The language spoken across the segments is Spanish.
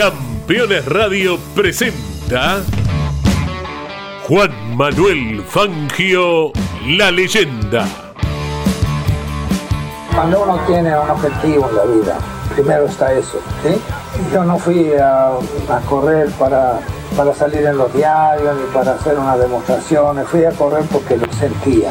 Campeones Radio presenta Juan Manuel Fangio, la leyenda. Cuando uno tiene un objetivo en la vida, primero está eso. Yo no fui a, a correr para, para salir en los diarios ni para hacer una demostración, fui a correr porque lo sentía.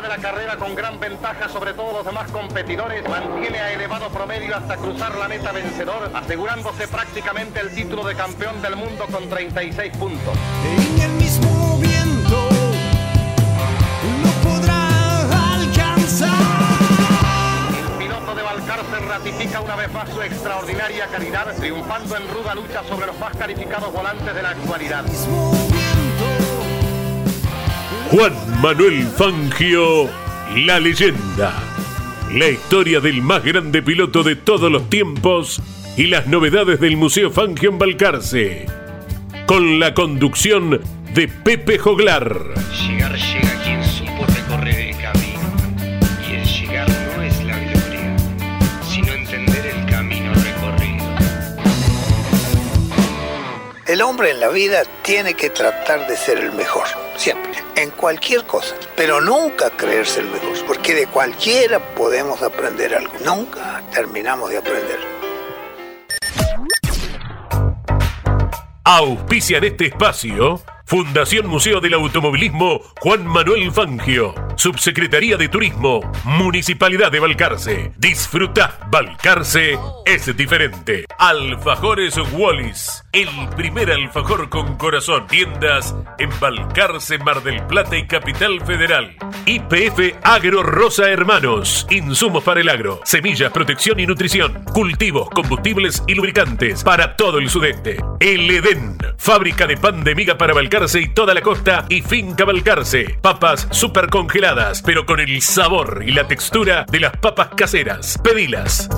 De la carrera con gran ventaja sobre todos los demás competidores, mantiene a elevado promedio hasta cruzar la meta vencedor, asegurándose prácticamente el título de campeón del mundo con 36 puntos. En el mismo viento no podrá alcanzar. El piloto de Balcarce ratifica una vez más su extraordinaria calidad, triunfando en ruda lucha sobre los más calificados volantes de la actualidad. Juan Manuel Fangio, la leyenda. La historia del más grande piloto de todos los tiempos y las novedades del Museo Fangio en Balcarce. Con la conducción de Pepe Joglar. El hombre en la vida tiene que tratar de ser el mejor, siempre, en cualquier cosa, pero nunca creerse el mejor, porque de cualquiera podemos aprender algo, nunca terminamos de aprender. Auspician este espacio Fundación Museo del Automovilismo Juan Manuel Fangio, Subsecretaría de Turismo, Municipalidad de Balcarce. Disfruta, Balcarce es diferente. Alfajores Wallis, el primer alfajor con corazón. Tiendas en Balcarce, Mar del Plata y Capital Federal. IPF Agro Rosa Hermanos, insumos para el agro, semillas, protección y nutrición, cultivos, combustibles y lubricantes para todo el sudeste. El Edén, fábrica de pan de miga para Balcarce y toda la costa y finca Balcarce. Papas super congeladas, pero con el sabor y la textura de las papas caseras. Pedilas.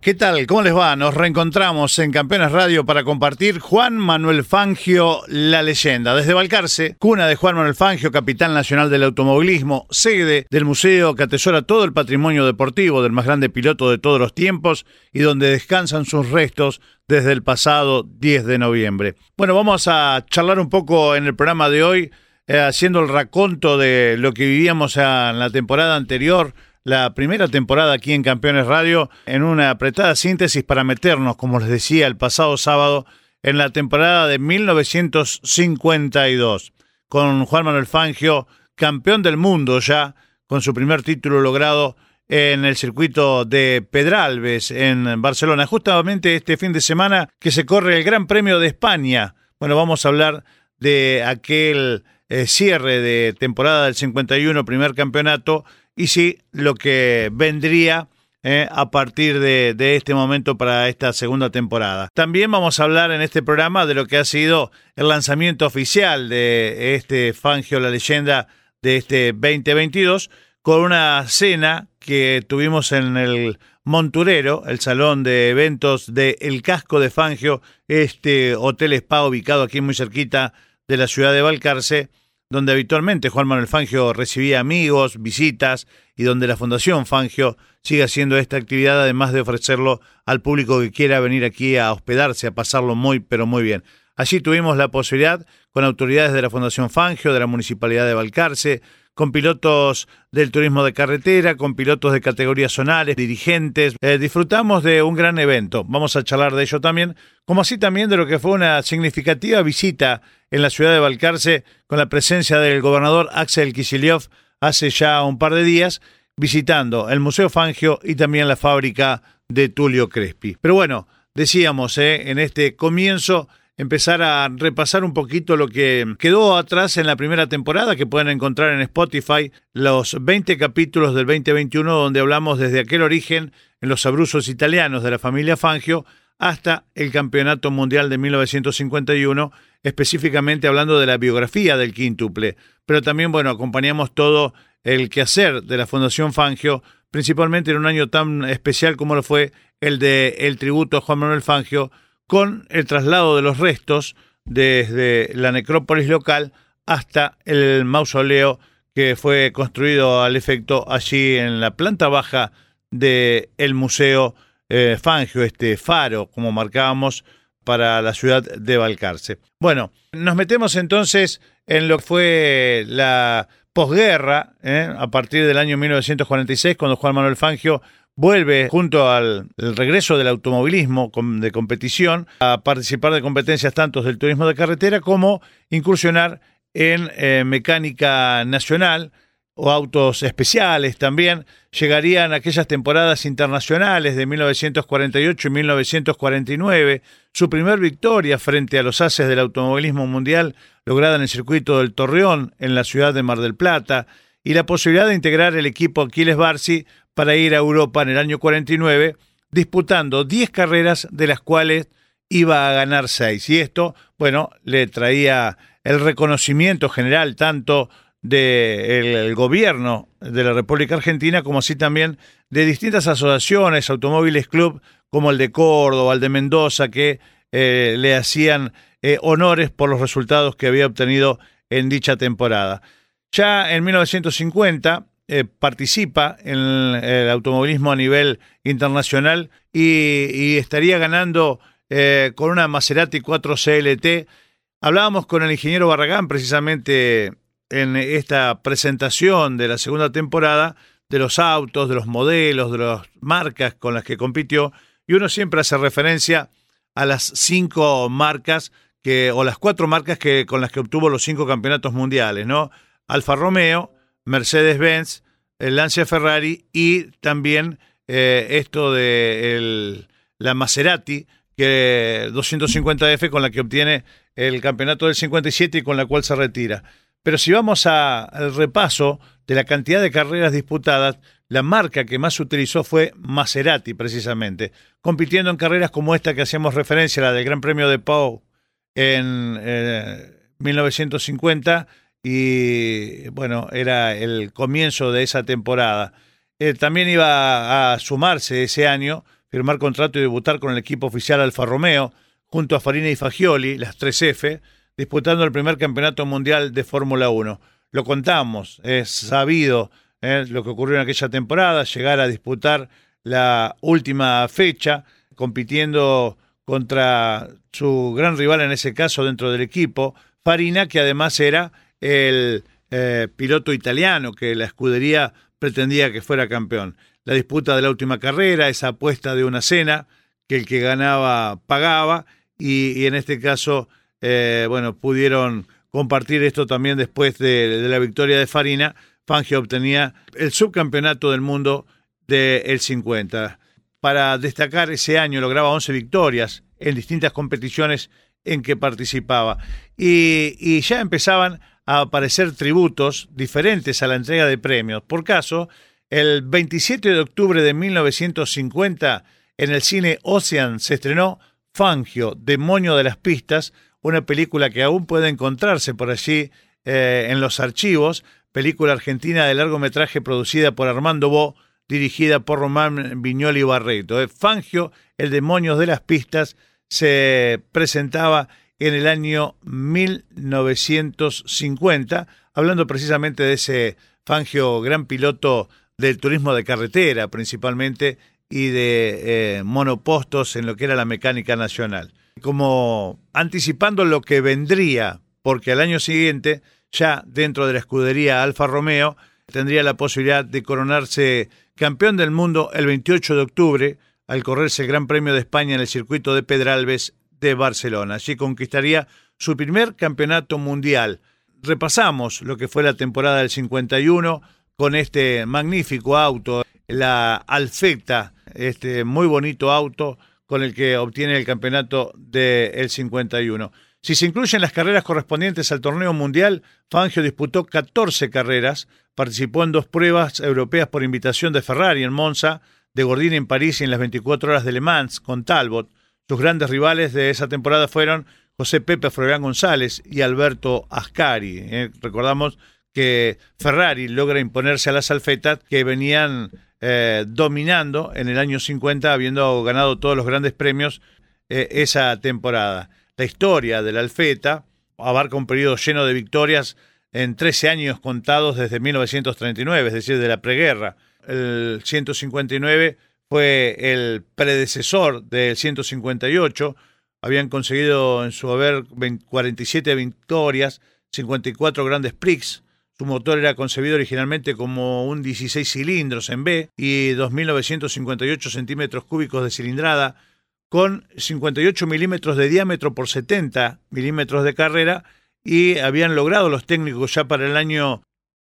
¿Qué tal? ¿Cómo les va? Nos reencontramos en Campeones Radio para compartir Juan Manuel Fangio, la leyenda. Desde Balcarce, cuna de Juan Manuel Fangio, capitán nacional del automovilismo, sede del museo que atesora todo el patrimonio deportivo del más grande piloto de todos los tiempos y donde descansan sus restos desde el pasado 10 de noviembre. Bueno, vamos a charlar un poco en el programa de hoy, eh, haciendo el raconto de lo que vivíamos en la temporada anterior la primera temporada aquí en Campeones Radio en una apretada síntesis para meternos, como les decía el pasado sábado, en la temporada de 1952, con Juan Manuel Fangio, campeón del mundo ya, con su primer título logrado en el circuito de Pedralbes en Barcelona. Justamente este fin de semana que se corre el Gran Premio de España. Bueno, vamos a hablar de aquel eh, cierre de temporada del 51, primer campeonato, y sí lo que vendría eh, a partir de, de, este momento para esta segunda temporada. También vamos a hablar en este programa de lo que ha sido el lanzamiento oficial de este Fangio, la leyenda de este 2022, con una cena que tuvimos en el Monturero, el salón de eventos de El Casco de Fangio, este hotel spa ubicado aquí muy cerquita de la ciudad de Balcarce, donde habitualmente Juan Manuel Fangio recibía amigos, visitas y donde la Fundación Fangio sigue haciendo esta actividad además de ofrecerlo al público que quiera venir aquí a hospedarse, a pasarlo muy pero muy bien. Allí tuvimos la posibilidad con autoridades de la Fundación Fangio, de la Municipalidad de Balcarce, con pilotos del turismo de carretera, con pilotos de categorías zonales, dirigentes. Eh, disfrutamos de un gran evento. Vamos a charlar de ello también, como así también de lo que fue una significativa visita en la ciudad de Balcarce con la presencia del gobernador Axel Kicillof hace ya un par de días, visitando el Museo Fangio y también la fábrica de Tulio Crespi. Pero bueno, decíamos eh, en este comienzo empezar a repasar un poquito lo que quedó atrás en la primera temporada, que pueden encontrar en Spotify los 20 capítulos del 2021, donde hablamos desde aquel origen en los abruzos italianos de la familia Fangio hasta el Campeonato Mundial de 1951, específicamente hablando de la biografía del quíntuple. Pero también, bueno, acompañamos todo el quehacer de la Fundación Fangio, principalmente en un año tan especial como lo fue el de el tributo a Juan Manuel Fangio, con el traslado de los restos desde la necrópolis local hasta el mausoleo que fue construido al efecto allí en la planta baja del el Museo eh, Fangio, este faro, como marcábamos, para la ciudad de Balcarce. Bueno, nos metemos entonces en lo que fue la posguerra, ¿eh? a partir del año 1946, cuando Juan Manuel Fangio vuelve junto al regreso del automovilismo de competición a participar de competencias tanto del turismo de carretera como incursionar en eh, mecánica nacional o autos especiales también. Llegarían aquellas temporadas internacionales de 1948 y 1949, su primer victoria frente a los haces del automovilismo mundial lograda en el circuito del Torreón en la ciudad de Mar del Plata y la posibilidad de integrar el equipo Aquiles Barsi para ir a Europa en el año 49, disputando 10 carreras de las cuales iba a ganar 6. Y esto, bueno, le traía el reconocimiento general tanto del gobierno de la República Argentina como así también de distintas asociaciones, automóviles club como el de Córdoba, el de Mendoza, que eh, le hacían eh, honores por los resultados que había obtenido en dicha temporada. Ya en 1950 eh, participa en el automovilismo a nivel internacional y, estaría ganando eh, con una Maserati 4 CLT. Hablábamos con el ingeniero Barragán precisamente en esta presentación de la segunda temporada de los autos, de los modelos, de las marcas con las que compitió y uno siempre hace referencia a las cinco marcas que o las cuatro marcas que con las que obtuvo los cinco campeonatos mundiales, ¿no? Alfa Romeo, Mercedes-Benz, el Lancia Ferrari y también eh, esto de la Maserati, que 250F con la que obtiene el campeonato del 57 y con la cual se retira. Pero si vamos al repaso de la cantidad de carreras disputadas, la marca que más utilizó fue Maserati, precisamente, compitiendo en carreras como esta que hacíamos referencia, la del Gran Premio de Pau en 1950, eh, y bueno, era el comienzo de esa temporada. Eh, también iba a sumarse ese año, firmar contrato y debutar con el equipo oficial Alfa Romeo, junto a Farina y Fagioli, las 3F, disputando el primer campeonato mundial de Fórmula 1. Lo contamos, es sabido eh, lo que ocurrió en aquella temporada, llegar a disputar la última fecha, compitiendo contra su gran rival en ese caso dentro del equipo, Farina, que además era el eh, piloto italiano que la escudería pretendía que fuera campeón. La disputa de la última carrera, esa apuesta de una cena, que el que ganaba pagaba, y, en este caso, eh, bueno, pudieron compartir esto también después de, la victoria de Farina. Fangio obtenía el subcampeonato del mundo del 50. Para destacar ese año lograba 11 victorias en distintas competiciones en que participaba. Y, y ya empezaban a aparecer tributos diferentes a la entrega de premios. Por caso, el 27 de octubre de 1950 en el cine Ocean se estrenó Fangio, Demonio de las Pistas, una película que aún puede encontrarse por allí eh, en los archivos, película argentina de largometraje producida por Armando Bo, dirigida por Román Viñoli Barreto. Eh, Fangio, el Demonio de las Pistas, se presentaba en el año 1950, hablando precisamente de ese Fangio gran piloto del turismo de carretera principalmente y de eh, monopostos en lo que era la mecánica nacional. Como anticipando lo que vendría, porque al año siguiente, ya dentro de la escudería Alfa Romeo, tendría la posibilidad de coronarse campeón del mundo el 28 de octubre al correrse el Gran Premio de España en el circuito de Pedralbes de Barcelona. Allí conquistaría su primer campeonato mundial. Repasamos lo que fue la temporada del 51 con este magnífico auto, la Alfetta, este muy bonito auto con el que obtiene el campeonato del 51. Si se incluyen las carreras correspondientes al torneo mundial, Fangio disputó 14 carreras, participó en dos pruebas europeas por invitación de Ferrari en Monza, de Gordini en París y en las 24 horas de Le Mans con Talbot. Sus grandes rivales de esa temporada fueron José Pepe Florian González y Alberto Ascari. Eh, recordamos que Ferrari logra imponerse a las alfetas que venían eh, dominando en el año 50, habiendo ganado todos los grandes premios eh, esa temporada. La historia de la Alfeta abarca un periodo lleno de victorias en 13 años contados desde 1939, es decir, de la preguerra. El 159 fue el predecesor del 158. Habían conseguido en su haber 47 victorias, 54 grandes prix, su motor era concebido originalmente como un 16 cilindros en B y 2.958 centímetros cúbicos de cilindrada, con 58 milímetros de diámetro por 70 milímetros de carrera y habían logrado los técnicos ya para el año,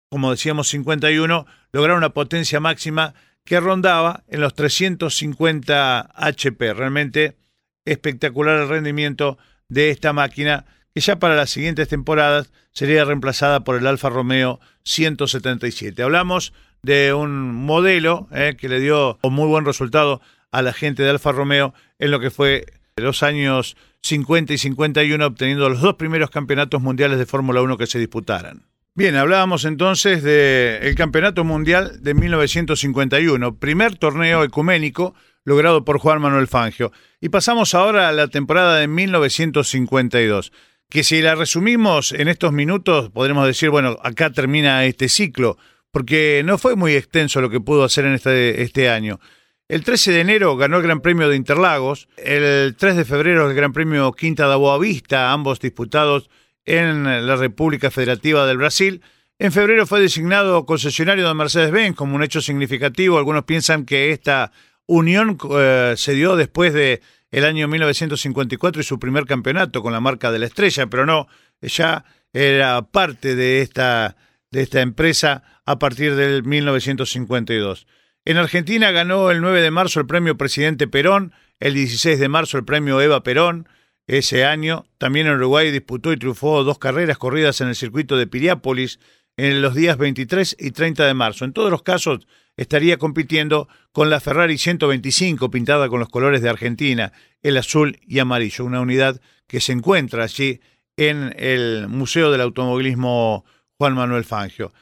como decíamos, 51, lograr una potencia máxima que rondaba en los 350 HP. Realmente espectacular el rendimiento de esta máquina que ya para las siguientes temporadas sería reemplazada por el Alfa Romeo 177. Hablamos de un modelo eh, que le dio un muy buen resultado a la gente de Alfa Romeo en lo que fue los años 50 y 51, obteniendo los dos primeros campeonatos mundiales de Fórmula 1 que se disputaran. Bien, hablábamos entonces del Campeonato Mundial de 1951, primer torneo ecuménico logrado por Juan Manuel Fangio. Y pasamos ahora a la temporada de 1952 que si la resumimos en estos minutos, podremos decir, bueno, acá termina este ciclo, porque no fue muy extenso lo que pudo hacer en este, este año. El 13 de enero ganó el Gran Premio de Interlagos, el 3 de febrero el Gran Premio Quinta da Boa Vista, ambos disputados en la República Federativa del Brasil. En febrero fue designado concesionario de Mercedes-Benz como un hecho significativo. Algunos piensan que esta unión eh, se dio después de el año 1954 y su primer campeonato con la marca de la estrella, pero no, ya era parte de esta, de esta empresa a partir del 1952. En Argentina ganó el 9 de marzo el premio Presidente Perón, el 16 de marzo el premio Eva Perón. Ese año también en Uruguay disputó y triunfó dos carreras corridas en el circuito de Piriápolis en los días 23 y 30 de marzo. En todos los casos estaría compitiendo con la Ferrari 125 pintada con los colores de Argentina, el azul y amarillo, una unidad que se encuentra allí en el Museo del Automovilismo Juan Manuel Fangio.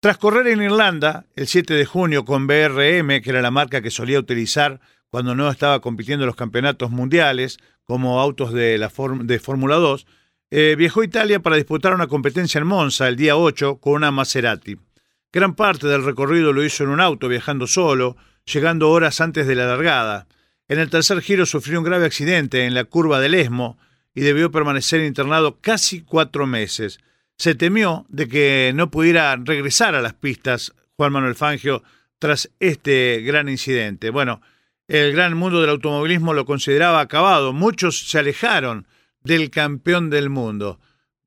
Tras correr en Irlanda el 7 de junio con BRM, que era la marca que solía utilizar cuando no estaba compitiendo en los campeonatos mundiales como autos de, la de Fórmula 2, eh, viajó a Italia para disputar una competencia en Monza el día 8 con una Maserati. Gran parte del recorrido lo hizo en un auto, viajando solo, llegando horas antes de la largada. En el tercer giro sufrió un grave accidente en la curva del Esmo y debió permanecer internado casi cuatro meses. Se temió de que no pudiera regresar a las pistas Juan Manuel Fangio tras este gran incidente. Bueno, el gran mundo del automovilismo lo consideraba acabado. Muchos se alejaron del campeón del mundo.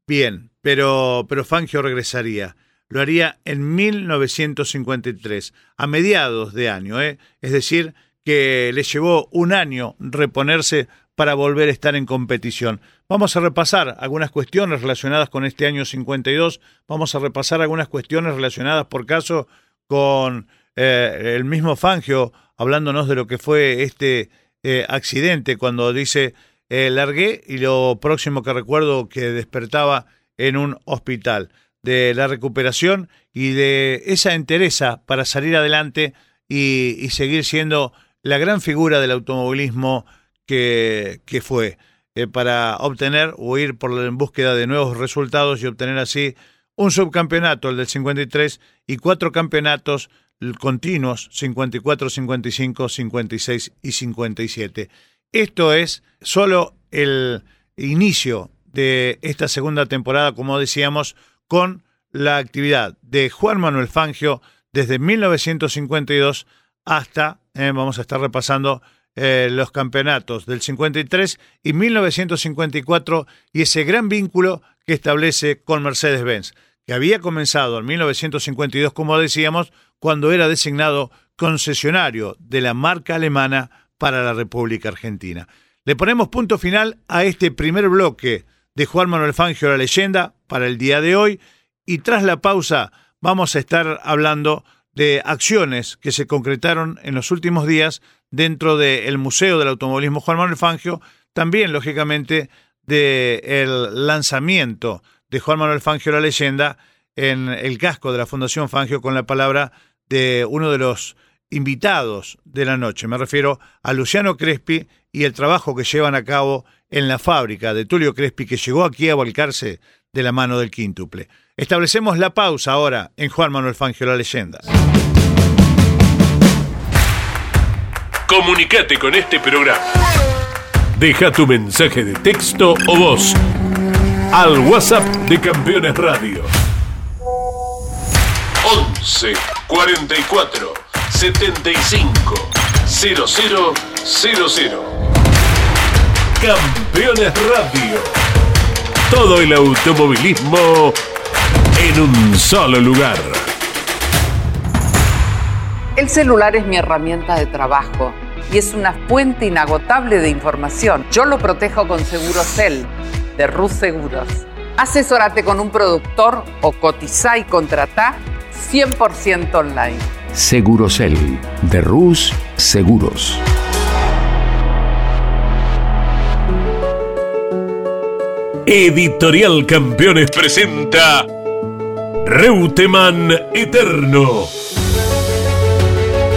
Bien, pero, pero Fangio regresaría lo haría en 1953, a mediados de año, ¿eh? es decir, que le llevó un año reponerse para volver a estar en competición. Vamos a repasar algunas cuestiones relacionadas con este año 52, vamos a repasar algunas cuestiones relacionadas, por caso, con eh, el mismo Fangio, hablándonos de lo que fue este eh, accidente, cuando dice, largué y lo próximo que recuerdo que despertaba en un hospital. De la recuperación y de esa entereza para salir adelante y, seguir siendo la gran figura del automovilismo que, que fue, eh, para obtener o ir por en búsqueda de nuevos resultados y obtener así un subcampeonato, el del 53, y cuatro campeonatos continuos, 54, 55, 56 y 57. Esto es solo el inicio de esta segunda temporada, como decíamos, con la actividad de Juan Manuel Fangio desde 1952 hasta, eh, vamos a estar repasando eh, los campeonatos del 53 y 1954 y ese gran vínculo que establece con Mercedes-Benz, que había comenzado en 1952, como decíamos, cuando era designado concesionario de la marca alemana para la República Argentina. Le ponemos punto final a este primer bloque de Juan Manuel Fangio, la leyenda, para el día de hoy. Y tras la pausa vamos a estar hablando de acciones que se concretaron en los últimos días dentro del Museo del Automovilismo Juan Manuel Fangio, también, lógicamente, del lanzamiento de Juan Manuel Fangio, la leyenda, en el casco de la Fundación Fangio con la palabra de uno de los invitados de la noche. Me refiero a Luciano Crespi y el trabajo que llevan a cabo en la fábrica de Tulio Crespi que llegó aquí a volcarse de la mano del quíntuple. Establecemos la pausa ahora en Juan Manuel Fangio la leyenda. Comunicate con este programa. Deja tu mensaje de texto o voz al WhatsApp de Campeones Radio. 11 44 75 0000. Campeones Radio. Todo el automovilismo en un solo lugar. El celular es mi herramienta de trabajo y es una fuente inagotable de información. Yo lo protejo con Segurocel de Rus Seguros. Asesórate con un productor o cotiza y contrata 100% online. Segurocel de Rus Seguros. Editorial Campeones presenta Reutemann Eterno.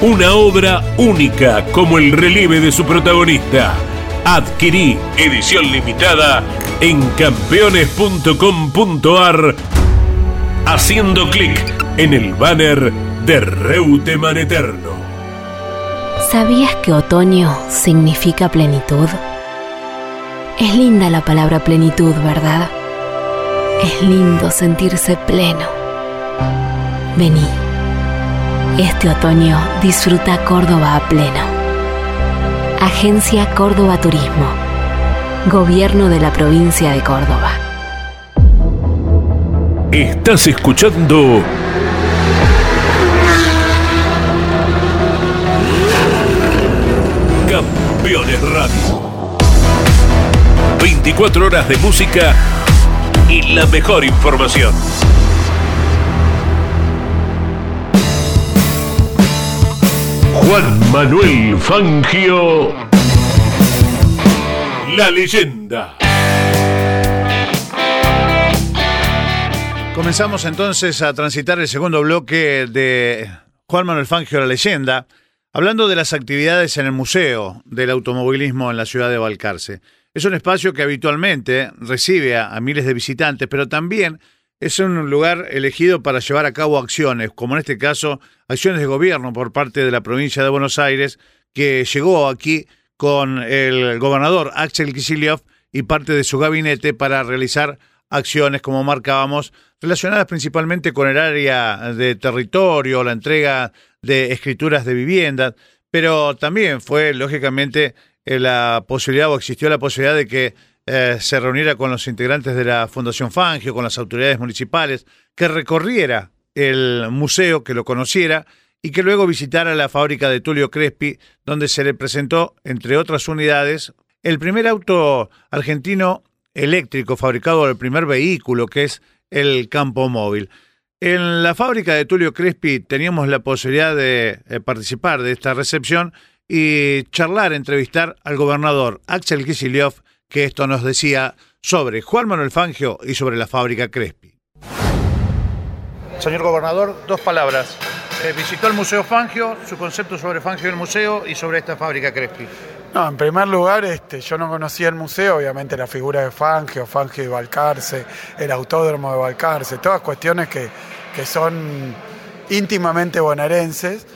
una obra única como el relieve de su protagonista. Adquirí edición limitada en campeones.com.ar haciendo clic en el banner de Reutemann Eterno. ¿Sabías que otoño significa plenitud? Es linda la palabra plenitud, ¿verdad? Es lindo sentirse pleno. Vení. Este otoño disfruta Córdoba a pleno. Agencia Córdoba Turismo. Gobierno de la provincia de Córdoba. Estás escuchando Campeones Radio. 24 horas de música y la mejor información. Juan Manuel Fangio. La leyenda. Comenzamos entonces a transitar el segundo bloque de Juan Manuel Fangio, la leyenda, hablando de las actividades en el Museo del Automovilismo en la ciudad de Balcarce. Es un espacio que habitualmente recibe a, a miles de visitantes, pero también es un lugar elegido para llevar a cabo acciones, como en este caso acciones de gobierno por parte de la provincia de Buenos Aires, que llegó aquí con el gobernador Axel Kicillof y parte de su gabinete para realizar acciones, como marcábamos, relacionadas principalmente con el área de territorio, la entrega de escrituras de viviendas, pero también fue, lógicamente, eh, la posibilidad o existió la posibilidad de que eh, se reuniera con los integrantes de la Fundación Fangio, con las autoridades municipales, que recorriera el museo, que lo conociera y que luego visitara la fábrica de Tulio Crespi, donde se le presentó, entre otras unidades, el primer auto argentino eléctrico fabricado el primer vehículo, que es el campo móvil. En la fábrica de Tulio Crespi teníamos la posibilidad de eh, participar de esta recepción y charlar, entrevistar al gobernador Axel Kicillof, que esto nos decía sobre Juan Manuel Fangio y sobre la fábrica Crespi. Señor gobernador, dos palabras. Eh, visitó el Museo Fangio, su concepto sobre Fangio y el museo y sobre esta fábrica Crespi. No, en primer lugar, este, yo no conocía el museo, obviamente la figura de Fangio, Fangio y Balcarce, el autódromo de Balcarce, todas cuestiones que, que son íntimamente bonaerenses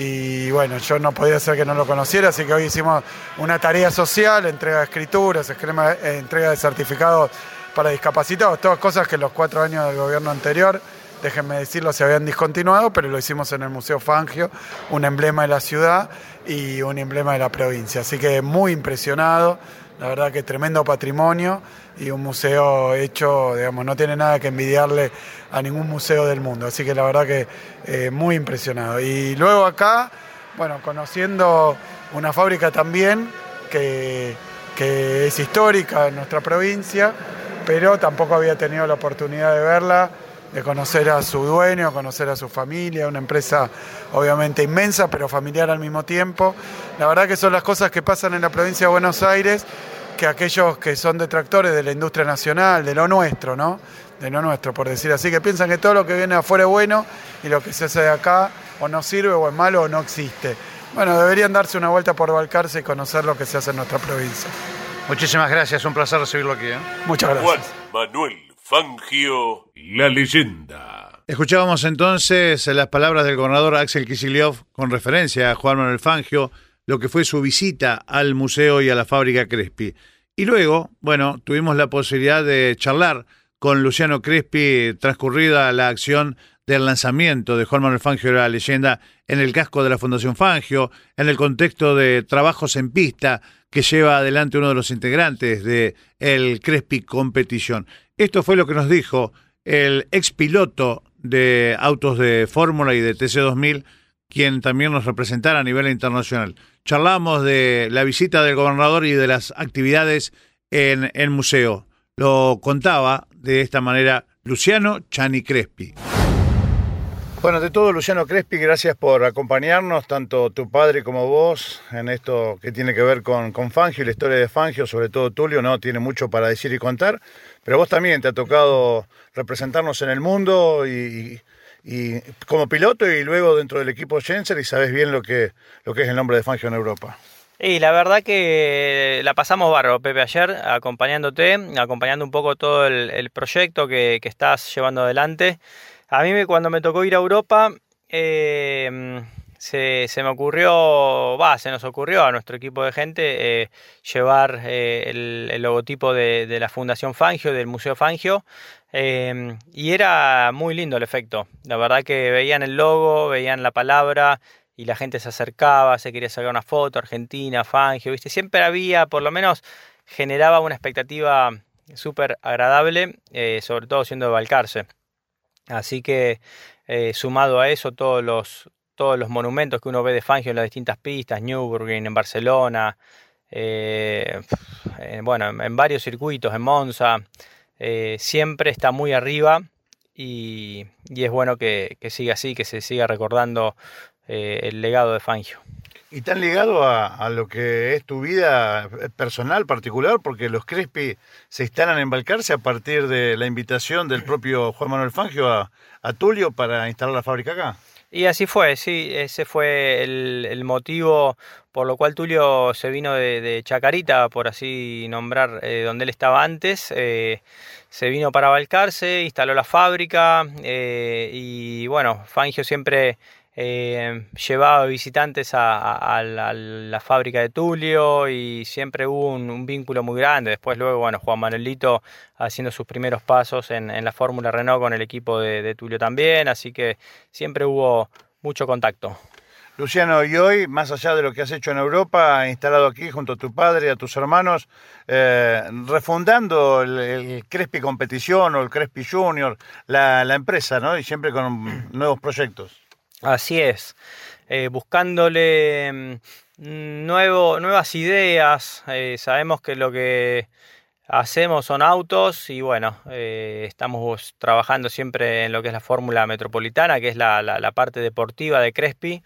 y bueno, yo no podía ser que no lo conociera, así que hoy hicimos una tarea social, entrega de escrituras, eh, entrega de certificados para discapacitados, todas cosas que los cuatro años del gobierno anterior, déjenme decirlo, se habían discontinuado, pero lo hicimos en el Museo Fangio, un emblema de la ciudad y un emblema de la provincia. Así que muy impresionado, la verdad que tremendo patrimonio y un museo hecho, digamos, no tiene nada que envidiarle a ningún museo del mundo. Así que la verdad que eh, muy impresionado. Y luego acá, bueno, conociendo una fábrica también que, que es histórica en nuestra provincia, pero tampoco había tenido la oportunidad de verla, de conocer a su dueño, conocer a su familia, una empresa obviamente inmensa, pero familiar al mismo tiempo. La verdad que son las cosas que pasan en la provincia de Buenos Aires, que aquellos que son detractores de la industria nacional, de lo nuestro, ¿no? De lo nuestro, por decir así, que piensan que todo lo que viene de afuera es bueno y lo que se hace de acá o no sirve o es malo o no existe. Bueno, deberían darse una vuelta por Balcarce y conocer lo que se hace en nuestra provincia. Muchísimas gracias, un placer recibirlo aquí. ¿eh? Muchas Juan gracias. Manuel Fangio, la leyenda. Escuchábamos entonces las palabras del gobernador Axel Kicillof con referencia a Juan Manuel Fangio, lo que fue su visita al museo y a la fábrica Crespi. Y luego, bueno, tuvimos la posibilidad de charlar con Luciano Crespi transcurrida la acción del lanzamiento de Juan Manuel Fangio la leyenda en el casco de la Fundación Fangio, en el contexto de trabajos en pista que lleva adelante uno de los integrantes de el Crespi Competición. Esto fue lo que nos dijo el expiloto de autos de Fórmula y de TC2000, quien también nos representara a nivel internacional. Charlamos de la visita del gobernador y de las actividades en el museo. Lo contaba de esta manera Luciano Chani Crespi. Bueno, de todo, Luciano Crespi, gracias por acompañarnos, tanto tu padre como vos, en esto que tiene que ver con, con Fangio y la historia de Fangio, sobre todo Tulio, ¿no? Tiene mucho para decir y contar, pero vos también te ha tocado representarnos en el mundo y, como piloto y luego dentro del equipo Jenser y sabes bien lo que, lo que es el nombre de Fangio en Europa. Y la verdad que la pasamos bárbaro, Pepe, ayer, acompañándote, acompañando un poco todo el, proyecto que estás llevando adelante. A mí cuando me tocó ir a Europa, eh, se, me ocurrió, va, se nos ocurrió a nuestro equipo de gente eh, llevar eh, el, logotipo de, la Fundación Fangio, del Museo Fangio, eh, y era muy lindo el efecto. La verdad que veían el logo, veían la palabra y la gente se acercaba, se quería sacar una foto, Argentina, Fangio, ¿viste? Siempre había, por lo menos, generaba una expectativa súper agradable, sobre todo siendo de Balcarce. Así que, eh, sumado a eso, todos los, todos los monumentos que uno ve de Fangio en las distintas pistas, Nürburgring, en Barcelona, eh, en- bueno, en, varios circuitos, en Monza, eh, siempre está muy arriba y, y es bueno que, que siga así, que se siga recordando el legado de Fangio. Y tan ligado a, lo que es tu vida personal particular, porque los Crespi se instalan en Balcarce a partir de la invitación del propio Juan Manuel Fangio a, Tulio para instalar la fábrica acá. Y así fue, sí, ese fue el, motivo por lo cual Tulio se vino de, Chacarita, por así nombrar, eh, donde él estaba antes. eh, se vino para Balcarce, instaló la fábrica eh, y bueno, Fangio siempre eh, llevaba visitantes a, la, fábrica de Tulio y siempre hubo un, vínculo muy grande. Después luego, bueno, Juan Manuelito haciendo sus primeros pasos en, en la Fórmula Renault con el equipo de, Tulio también, así que siempre hubo mucho contacto. Luciano, y hoy, más allá de lo que has hecho en Europa, instalado aquí junto a tu padre y a tus hermanos, eh, refundando el, el Crespi Competición o el Crespi Junior, la, la empresa, ¿no? Y siempre con nuevos proyectos. Así es, eh, buscándole mm, nuevo, nuevas ideas. eh, sabemos que lo que hacemos son autos y bueno, eh, estamos trabajando siempre en lo que es la fórmula metropolitana, que es la, la- parte deportiva de Crespi,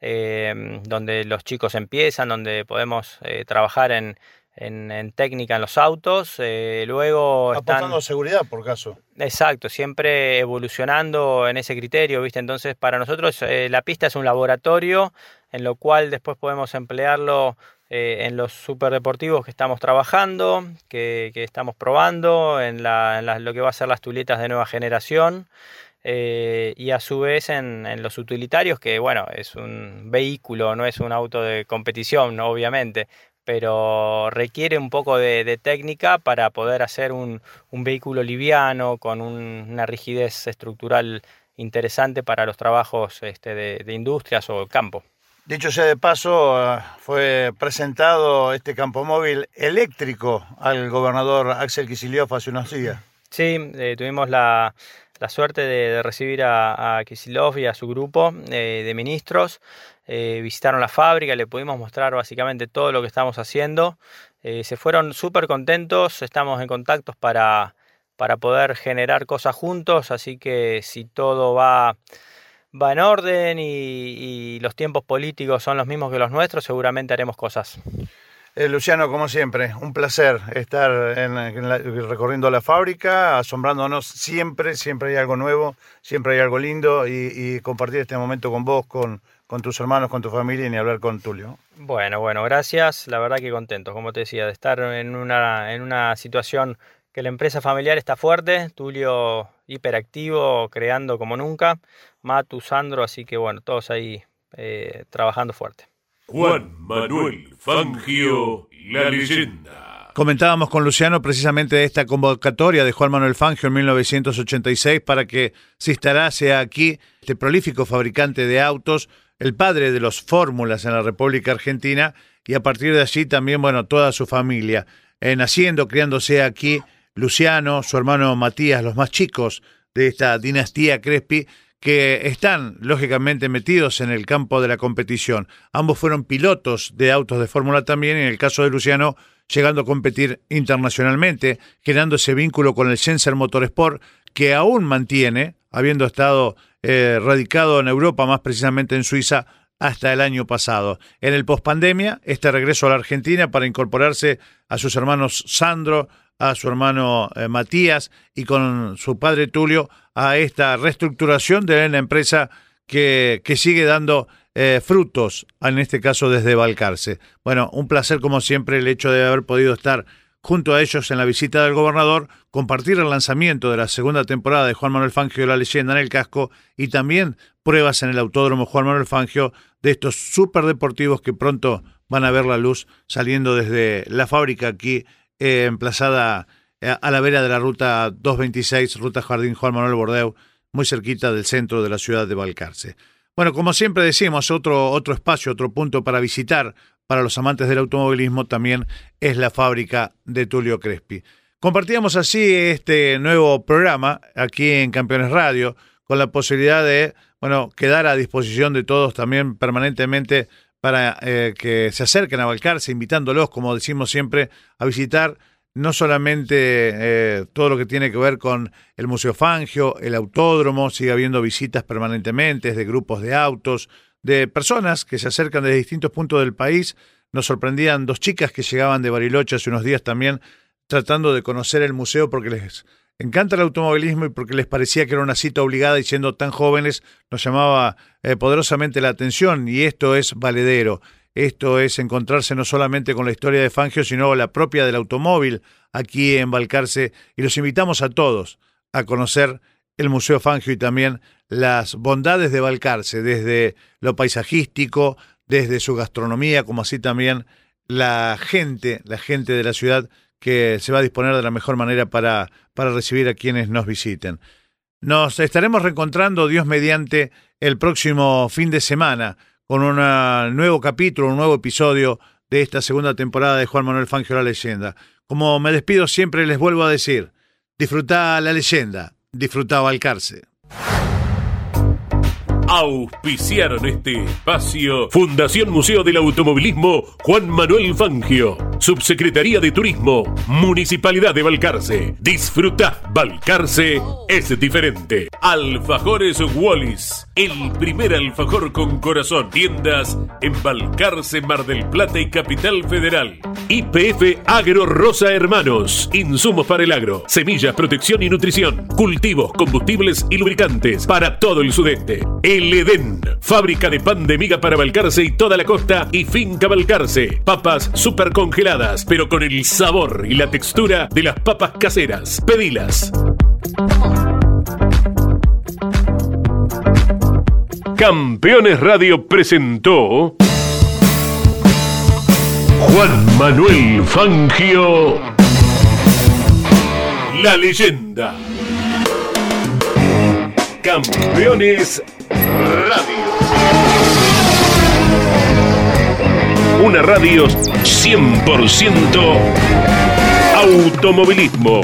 donde los chicos empiezan, donde podemos trabajar en, en- en técnica en los autos. eh, luego están... Apostando a seguridad, por caso. Exacto, siempre evolucionando en ese criterio, ¿viste? Entonces, para nosotros eh, la pista es un laboratorio en lo cual después podemos emplearlo eh, en los superdeportivos que estamos trabajando, que, que estamos probando, en, la- en la- lo que va a ser las tuletas de nueva generación. eh, y a su vez en, en, los utilitarios, que bueno, es un vehículo, no es un auto de competición, obviamente, pero requiere un poco de, técnica para poder hacer un, vehículo liviano con una rigidez estructural interesante para los trabajos este, de, industrias o campo. Dicho sea de paso, fue presentado este campo móvil eléctrico al gobernador Axel Kicillof hace unos días. Sí, eh, tuvimos la, suerte de, recibir a, a y a su grupo eh, de ministros eh, visitaron la fábrica, le pudimos mostrar básicamente todo lo que estamos haciendo. Eh, se fueron súper contentos, estamos en contactos para, para poder generar cosas juntos, así que si todo va, va en orden y, los tiempos políticos son los mismos que los nuestros, seguramente haremos cosas. Eh, Luciano, como siempre, un placer estar recorriendo la fábrica, asombrándonos siempre, siempre hay algo nuevo, siempre hay algo lindo y, compartir este momento con vos, con, con tus hermanos, con tu familia y ni hablar con Tulio. Bueno, bueno, gracias. La verdad que contento, como te decía, de estar en una, en una situación que la empresa familiar está fuerte, Tulio hiperactivo, creando como nunca, Matu, Sandro, así que bueno, todos ahí eh, trabajando fuerte. Juan Manuel Fangio, la leyenda. Comentábamos con Luciano precisamente esta convocatoria de Juan Manuel Fangio en 1986 para que se instalase aquí este prolífico fabricante de autos el padre de los fórmulas en la República Argentina y a partir de allí también, bueno, toda su familia. Eh, naciendo, criándose aquí, Luciano, su hermano Matías, los más chicos de esta dinastía Crespi, que están lógicamente metidos en el campo de la competición. Ambos fueron pilotos de autos de fórmula también, en el caso de Luciano, llegando a competir internacionalmente, generando ese vínculo con el Sensor Motorsport, que aún mantiene, habiendo estado eh, radicado en Europa, más precisamente en Suiza, hasta el año pasado. En el pospandemia, este regreso a la Argentina para incorporarse a sus hermanos Sandro, a su hermano eh, Matías y con su padre Tulio a esta reestructuración de la empresa que, que sigue dando eh, frutos, en este caso desde Balcarce. Bueno, un placer como siempre el hecho de haber podido estar junto a ellos en la visita del gobernador, compartir el lanzamiento de la segunda temporada de Juan Manuel Fangio La leyenda en el casco y también pruebas en el Autódromo Juan Manuel Fangio de estos superdeportivos que pronto van a ver la luz saliendo desde la fábrica aquí eh, emplazada eh, a la vera de la ruta 226, ruta Jardín Juan Manuel Bordeu, muy cerquita del centro de la ciudad de Balcarce. Bueno, como siempre decimos, otro, otro espacio, otro punto para visitar para los amantes del automovilismo también es la fábrica de Tulio Crespi. Compartíamos así este nuevo programa aquí en Campeones Radio con la posibilidad de, bueno, quedar a disposición de todos también permanentemente para eh, que se acerquen a Balcarce, invitándolos, como decimos siempre, a visitar no solamente eh, todo lo que tiene que ver con el Museo Fangio, el autódromo, sigue habiendo visitas permanentemente de grupos de autos, de personas que se acercan de distintos puntos del país. Nos sorprendían dos chicas que llegaban de Bariloche hace unos días también tratando de conocer el museo porque les encanta el automovilismo y porque les parecía que era una cita obligada y siendo tan jóvenes nos llamaba eh, poderosamente la atención y esto es valedero. Esto es encontrarse no solamente con la historia de Fangio, sino la propia del automóvil aquí en Balcarce y los invitamos a todos a conocer el Museo Fangio y también las bondades de Balcarce, desde lo paisajístico, desde su gastronomía, como así también la gente, la gente de la ciudad que se va a disponer de la mejor manera para, para recibir a quienes nos visiten. Nos estaremos reencontrando, Dios mediante, el próximo fin de semana con un nuevo capítulo, un nuevo episodio de esta segunda temporada de Juan Manuel Fangio La Leyenda. Como me despido siempre les vuelvo a decir, disfruta la leyenda, disfruta Balcarce. Auspiciaron este espacio Fundación Museo del Automovilismo Juan Manuel Fangio, Subsecretaría de Turismo, Municipalidad de Balcarce. Disfruta, Balcarce es diferente. Alfajores Wallis, el primer alfajor con corazón. Tiendas en Balcarce, Mar del Plata y Capital Federal. IPF Agro Rosa Hermanos, insumos para el agro, semillas, protección y nutrición, cultivos, combustibles y lubricantes para todo el sudeste. El Edén, fábrica de pan de miga para Balcarce y toda la costa y finca Balcarce. Papas super congeladas, pero con el sabor y la textura de las papas caseras. Pedilas. Campeones Radio presentó Juan Manuel Fangio, la leyenda. Campeones Radio. Una radio 100% automovilismo.